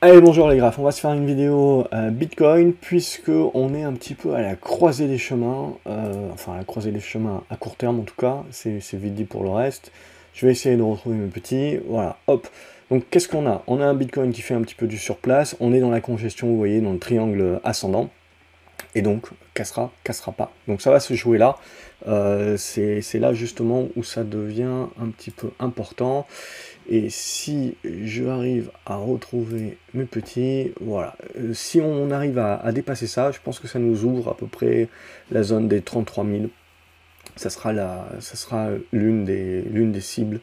Allez bonjour les graphes, on va se faire une vidéo euh, Bitcoin puisque on est un petit peu à la croisée des chemins, euh, enfin à la croisée des chemins à court terme en tout cas, c'est vite dit pour le reste. Je vais essayer de retrouver mes petits, voilà, hop. Donc qu'est-ce qu'on a? On a un Bitcoin qui fait un petit peu du surplace, on est dans la congestion, vous voyez, dans le triangle ascendant, et donc cassera, cassera pas. Donc ça va se jouer là, euh, c'est là justement où ça devient un petit peu important. Et si je arrive à retrouver mes petits, voilà, euh, si on arrive à, dépasser ça, je pense que ça nous ouvre à peu près la zone des 33 000. Ça sera, l'une des, des cibles,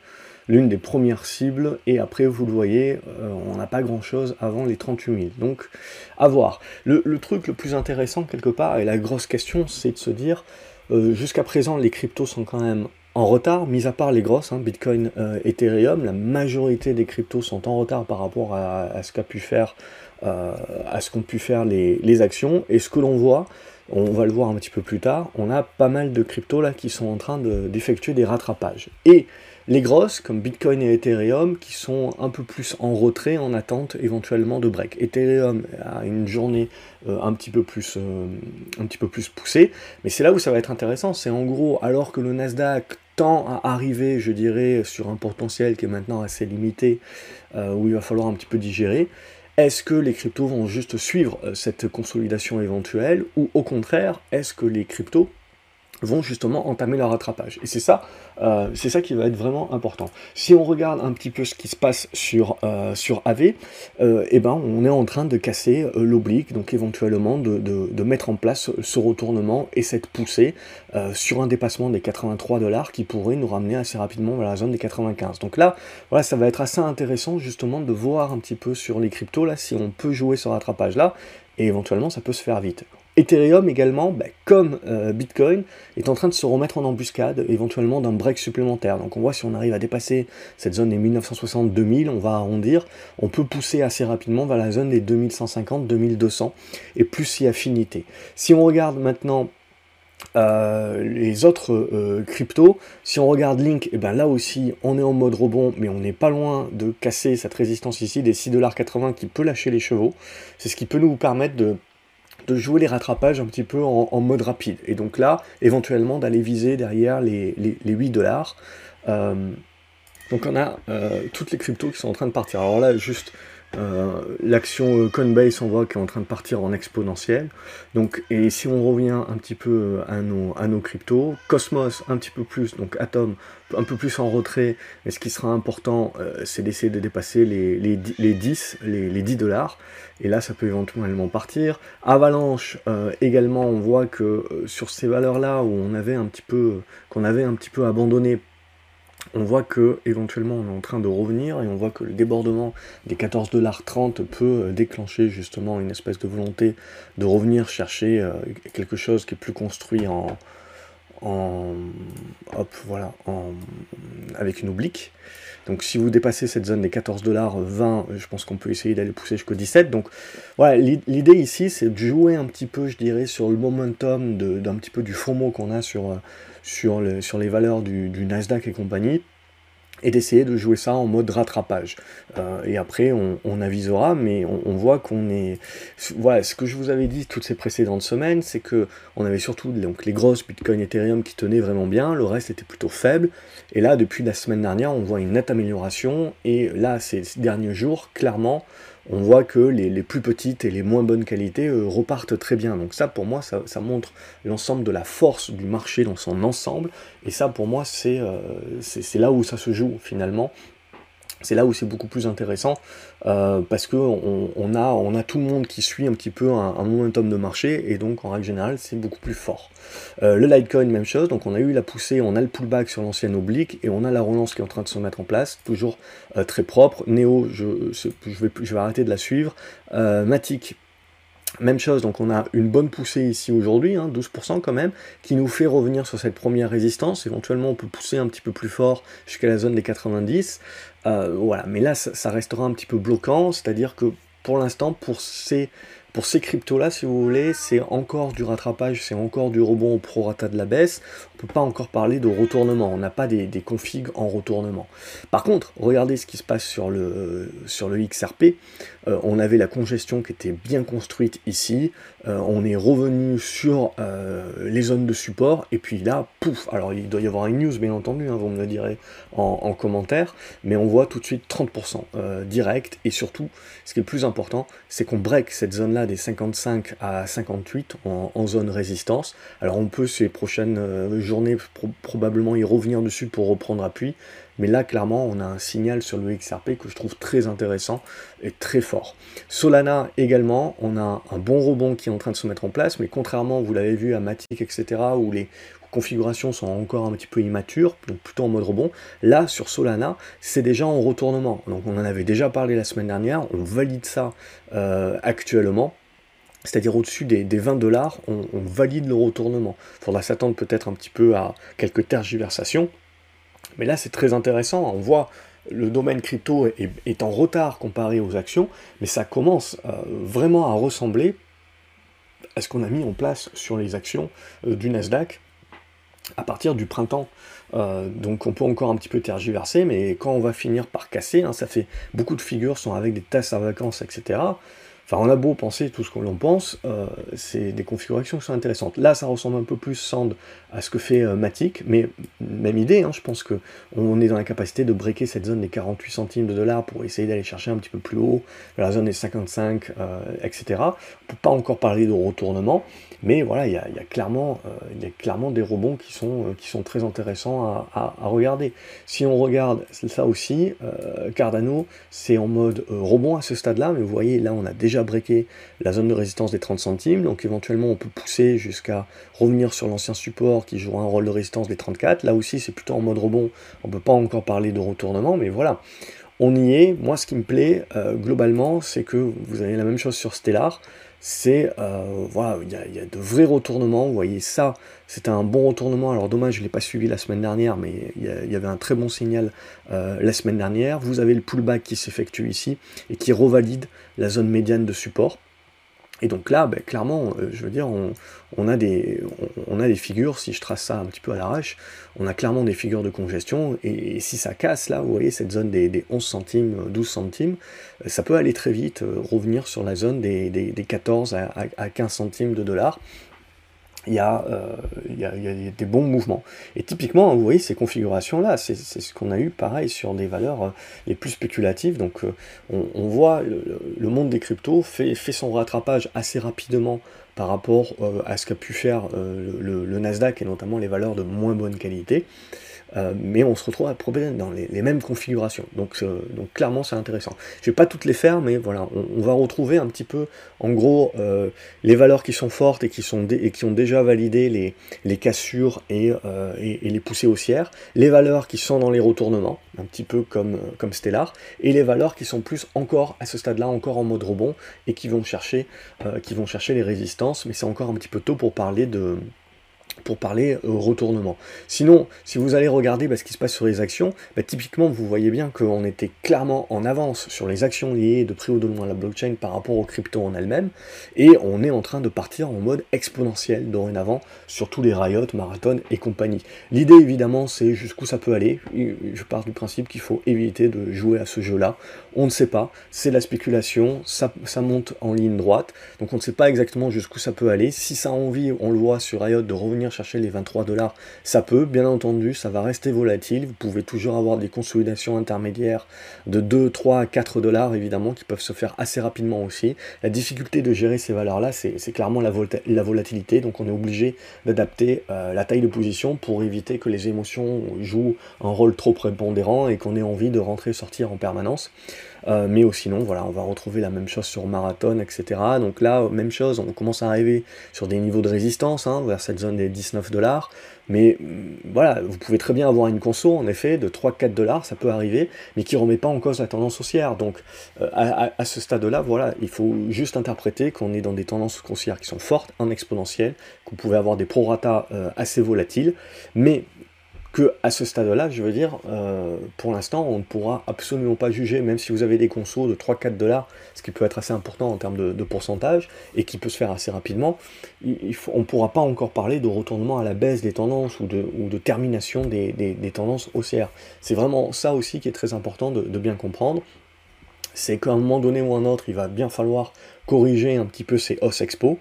l'une des premières cibles, et après, vous le voyez, euh, on n'a pas grand-chose avant les 38 000. Donc, à voir. Le, truc le plus intéressant, quelque part, et la grosse question, c'est de se dire, euh, jusqu'à présent, les cryptos sont quand même en retard, mis à part les grosses, hein, Bitcoin, euh, Ethereum, la majorité des cryptos sont en retard par rapport à, ce qu'a pu faire, à ce qu'ont pu faire les, actions. Et ce que l'on voit, on va le voir un petit peu plus tard, on a pas mal de cryptos là qui sont en train d'effectuer des rattrapages. Et les grosses, comme Bitcoin et Ethereum, qui sont un peu plus en retrait, en attente éventuellement de break. Ethereum a une journée euh, un, petit peu plus, un petit peu plus poussée, mais c'est là où ça va être intéressant. C'est en gros, alors que le Nasdaq tend à arriver, je dirais, sur un potentiel qui est maintenant assez limité, euh, où il va falloir un petit peu digérer, est-ce que les cryptos vont juste suivre euh, cette consolidation éventuelle, ou au contraire, est-ce que les cryptos vont justement entamer leur rattrapage. Et c'est ça, euh, ça qui va être vraiment important. Si on regarde un petit peu ce qui se passe sur, euh, AV, euh, eh ben, on est en train de casser l'oblique, donc éventuellement de, de, mettre en place ce retournement et cette poussée sur un dépassement des 83 dollars qui pourrait nous ramener assez rapidement vers la zone des 95. Donc là, voilà, ça va être assez intéressant justement de voir un petit peu sur les cryptos, là, si on peut jouer ce rattrapage là, et éventuellement ça peut se faire vite. Ethereum également, bah, comme euh, Bitcoin, est en train de se remettre en embuscade, éventuellement d'un break supplémentaire. Donc on voit si on arrive à dépasser cette zone des 1960-2000, on va arrondir, on peut pousser assez rapidement vers la zone des 2150-2200, et plus si affinité. Si on regarde maintenant euh, les autres euh, cryptos, si on regarde Link, eh ben là aussi on est en mode rebond, mais on n'est pas loin de casser cette résistance ici des 6,80$ qui peut lâcher les chevaux. C'est ce qui peut nous permettre de de jouer les rattrapages un petit peu en, mode rapide. Et donc là, éventuellement, d'aller viser derrière les, les, 8 dollars. Euh, donc on a euh, toutes les cryptos qui sont en train de partir. Alors là, juste l'action euh, Coinbase, on voit qu'elle est en train de partir en exponentiel. Donc, et si on revient un petit peu euh, à nos, cryptos, Cosmos un petit peu plus, donc Atom un peu plus en retrait, mais ce qui sera important, c'est d'essayer de dépasser les, les, 10, les, les 10 dollars. Et là, ça peut éventuellement partir. Avalanche, également, on voit que sur ces valeurs-là, où on avait un petit peu, qu'on avait un petit peu abandonné on voit que éventuellement on est en train de revenir et on voit que le débordement des 14,30$ peut euh, déclencher justement une espèce de volonté de revenir chercher euh, quelque chose qui est plus construit en, en hop voilà en, avec une oblique donc si vous dépassez cette zone des 14,20$, je pense qu'on peut essayer d'aller pousser jusqu'au 17. Donc voilà, l'idée ici, c'est de jouer un petit peu, je dirais, sur le momentum d'un petit peu du FOMO qu'on a sur, euh, les valeurs du, Nasdaq et compagnie et d'essayer de jouer ça en mode rattrapage. Euh, et après, on, avisera, mais on, voit qu'on est... Voilà, ce que je vous avais dit toutes ces précédentes semaines, c'est que on avait surtout donc, les grosses Bitcoin Ethereum qui tenaient vraiment bien, le reste était plutôt faible. Et là, depuis la semaine dernière, on voit une nette amélioration. Et là, ces derniers jours, clairement, on voit que les, plus petites et les moins bonnes qualités euh, repartent très bien. Donc ça, pour moi, ça, montre l'ensemble de la force du marché dans son ensemble. Et ça, pour moi, c'est euh, là où ça se joue finalement c'est là où c'est beaucoup plus intéressant euh, parce que on, a, tout le monde qui suit un petit peu un, momentum de marché et donc en règle générale c'est beaucoup plus fort. Euh, le Litecoin même chose, donc on a eu la poussée, on a le pullback sur l'ancienne oblique et on a la relance qui est en train de se mettre en place, toujours euh, très propre. Neo, je, je, vais, je vais arrêter de la suivre. Matic, même chose, donc on a une bonne poussée ici aujourd'hui, 12% hein, quand même, qui nous fait revenir sur cette première résistance. Éventuellement, on peut pousser un petit peu plus fort jusqu'à la zone des 90. Euh, voilà, mais là, ça, restera un petit peu bloquant, c'est-à-dire que pour l'instant, pour ces Pour ces cryptos-là, si vous voulez, c'est encore du rattrapage, c'est encore du rebond au prorata de la baisse. On ne peut pas encore parler de retournement, on n'a pas des, configs en retournement. Par contre, regardez ce qui se passe sur le, XRP. Euh, on avait la congestion qui était bien construite ici, euh, on est revenu sur euh, les zones de support, et puis là, pouf, alors il doit y avoir une news bien entendu, hein, vous me le direz en, commentaire, mais on voit tout de suite 30% direct, et surtout, ce qui est le plus important, c'est qu'on break cette zone-là des 55 à 58 en, zone résistance. Alors on peut ces prochaines journées probablement y revenir dessus pour reprendre appui, mais là, clairement, on a un signal sur le XRP que je trouve très intéressant et très fort. Solana également, on a un bon rebond qui est en train de se mettre en place, mais contrairement, vous l'avez vu à Matic, etc., où les configurations sont encore un petit peu immatures, donc plutôt en mode rebond. Là, sur Solana, c'est déjà en retournement. Donc on en avait déjà parlé la semaine dernière, on valide ça euh, actuellement c'est-à-dire au-dessus des, 20 dollars, on, valide le retournement. Il faudra s'attendre peut-être un petit peu à quelques tergiversations, mais là, c'est très intéressant. On voit le domaine crypto est, en retard comparé aux actions, mais ça commence euh, vraiment à ressembler à ce qu'on a mis en place sur les actions euh, du Nasdaq à partir du printemps. Euh, donc on peut encore un petit peu tergiverser, mais quand on va finir par casser, hein, ça fait beaucoup de figures sont avec des tasses à vacances, etc. Enfin, on a beau penser tout ce qu'on pense, euh, c'est des configurations qui sont intéressantes. Là, ça ressemble un peu plus Sand à ce que fait euh, Matic, mais même idée, hein, je pense qu'on est dans la capacité de breaker cette zone des 48 centimes de dollars pour essayer d'aller chercher un petit peu plus haut, la zone des 55, etc. On peut pas encore parler de retournement, mais voilà, il y a, clairement, il y a clairement des rebonds qui sont, qui sont très intéressants à, regarder. Si on regarde ça aussi, Cardano, c'est en mode rebond à ce stade-là, mais vous voyez, là, on a déjà breaké la zone de résistance des 30 centimes, donc éventuellement on peut pousser jusqu'à revenir sur l'ancien support qui jouera un rôle de résistance des 34. Là aussi c'est plutôt en mode rebond, on peut pas encore parler de retournement, mais voilà. On y est, moi ce qui me plaît euh, globalement, c'est que vous avez la même chose sur Stellar, c'est, euh, voilà, il y, a de vrais retournements, vous voyez ça, c'était un bon retournement, alors dommage je ne l'ai pas suivi la semaine dernière, mais il y, avait un très bon signal euh, la semaine dernière, vous avez le pullback qui s'effectue ici, et qui revalide la zone médiane de support, et donc là, ben, clairement, euh, je veux dire, on, a des, on, a des figures, si je trace ça un petit peu à l'arrache, on a clairement des figures de congestion, et, si ça casse, là, vous voyez, cette zone des, 11 centimes, 12 centimes, euh, ça peut aller très vite, euh, revenir sur la zone des, 14 à, 15 centimes de dollars, il y, a, euh, il, y a, des bons mouvements. Et typiquement, vous voyez, ces configurations-là, c'est ce qu'on a eu pareil sur des valeurs euh, les plus spéculatives. Donc euh, on, voit le, monde des cryptos fait, son rattrapage assez rapidement par rapport à ce qu'a pu faire le, Nasdaq et notamment les valeurs de moins bonne qualité. Euh, mais on se retrouve à problème dans les, mêmes configurations. Donc, euh, donc clairement, c'est intéressant. Je vais pas toutes les faire, mais voilà, on, va retrouver un petit peu, en gros, euh, les valeurs qui sont fortes et qui, sont et qui ont déjà validé les, les cassures et, et, les poussées haussières, les valeurs qui sont dans les retournements, un petit peu comme, comme Stellar, et les valeurs qui sont plus encore à ce stade-là, encore en mode rebond, et qui vont chercher, qui vont chercher les résistances, mais c'est encore un petit peu tôt pour parler de pour parler euh, retournement. Sinon, si vous allez regarder bah, ce qui se passe sur les actions, bah, typiquement vous voyez bien qu'on était clairement en avance sur les actions liées de prix ou de loin à la blockchain par rapport aux crypto en elles-mêmes, et on est en train de partir en mode exponentiel dorénavant sur tous les Riot, Marathon et compagnie. L'idée évidemment c'est jusqu'où ça peut aller, je pars du principe qu'il faut éviter de jouer à ce jeu-là, on ne sait pas, c'est la spéculation, ça, ça monte en ligne droite, donc on ne sait pas exactement jusqu'où ça peut aller, si ça a envie, on le voit sur Riot, de revenir chercher les 23 dollars, ça peut, bien entendu, ça va rester volatile. Vous pouvez toujours avoir des consolidations intermédiaires de 2, 3, 4 dollars, évidemment, qui peuvent se faire assez rapidement aussi. La difficulté de gérer ces valeurs-là, c'est clairement la, la, volatilité, donc on est obligé d'adapter euh, la taille de position pour éviter que les émotions jouent un rôle trop prépondérant et qu'on ait envie de rentrer et sortir en permanence. Euh, mais sinon, voilà, on va retrouver la même chose sur marathon, etc. Donc là, même chose, on commence à arriver sur des niveaux de résistance, hein, vers cette zone des 19 dollars. Mais mm, voilà, vous pouvez très bien avoir une conso, en effet, de 3-4 dollars, ça peut arriver, mais qui ne remet pas en cause la tendance haussière. Donc euh, à, ce stade-là, voilà, il faut juste interpréter qu'on est dans des tendances haussières qui sont fortes, en exponentiel, qu'on pouvait avoir des prorata euh, assez volatiles, mais que à ce stade-là, je veux dire, euh, pour l'instant, on ne pourra absolument pas juger, même si vous avez des consos de 3-4 dollars, ce qui peut être assez important en termes de, pourcentage, et qui peut se faire assez rapidement, on ne pourra pas encore parler de retournement à la baisse des tendances ou de, termination des, tendances haussières. C'est vraiment ça aussi qui est très important de, de bien comprendre, c'est qu'à un moment donné ou un autre, il va bien falloir corriger un petit peu ces hausses expo,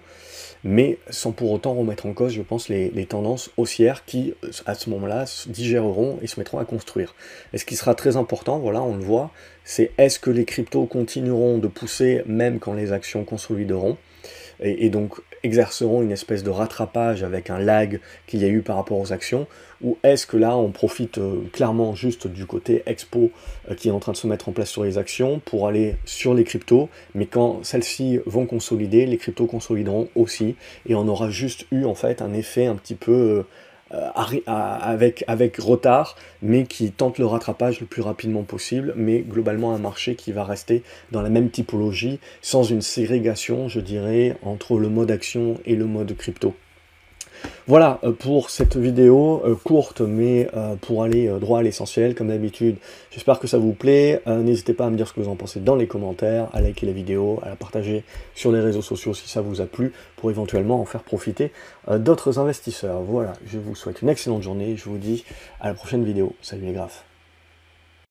mais sans pour autant remettre en cause, je pense, les, tendances haussières qui, à ce moment-là, digéreront et se mettront à construire. Et ce qui sera très important, voilà, on le voit, c'est est-ce que les cryptos continueront de pousser même quand les actions consolideront? Et, donc exerceront une espèce de rattrapage avec un lag qu'il y a eu par rapport aux actions, ou est-ce que là on profite euh, clairement juste du côté expo euh, qui est en train de se mettre en place sur les actions pour aller sur les cryptos, mais quand celles-ci vont consolider, les cryptos consolideront aussi, et on aura juste eu en fait un effet un petit peu euh, avec, avec retard, mais qui tente le rattrapage le plus rapidement possible, mais globalement un marché qui va rester dans la même typologie, sans une ségrégation, je dirais, entre le mode action et le mode crypto. Voilà euh, pour cette vidéo euh, courte mais euh, pour aller droit à l'essentiel comme d'habitude. J'espère que ça vous plaît. N'hésitez pas à me dire ce que vous en pensez dans les commentaires, à liker la vidéo, à la partager sur les réseaux sociaux si ça vous a plu pour éventuellement en faire profiter d'autres investisseurs. Voilà, je vous souhaite une excellente journée. Je vous dis à la prochaine vidéo. Salut les graphes.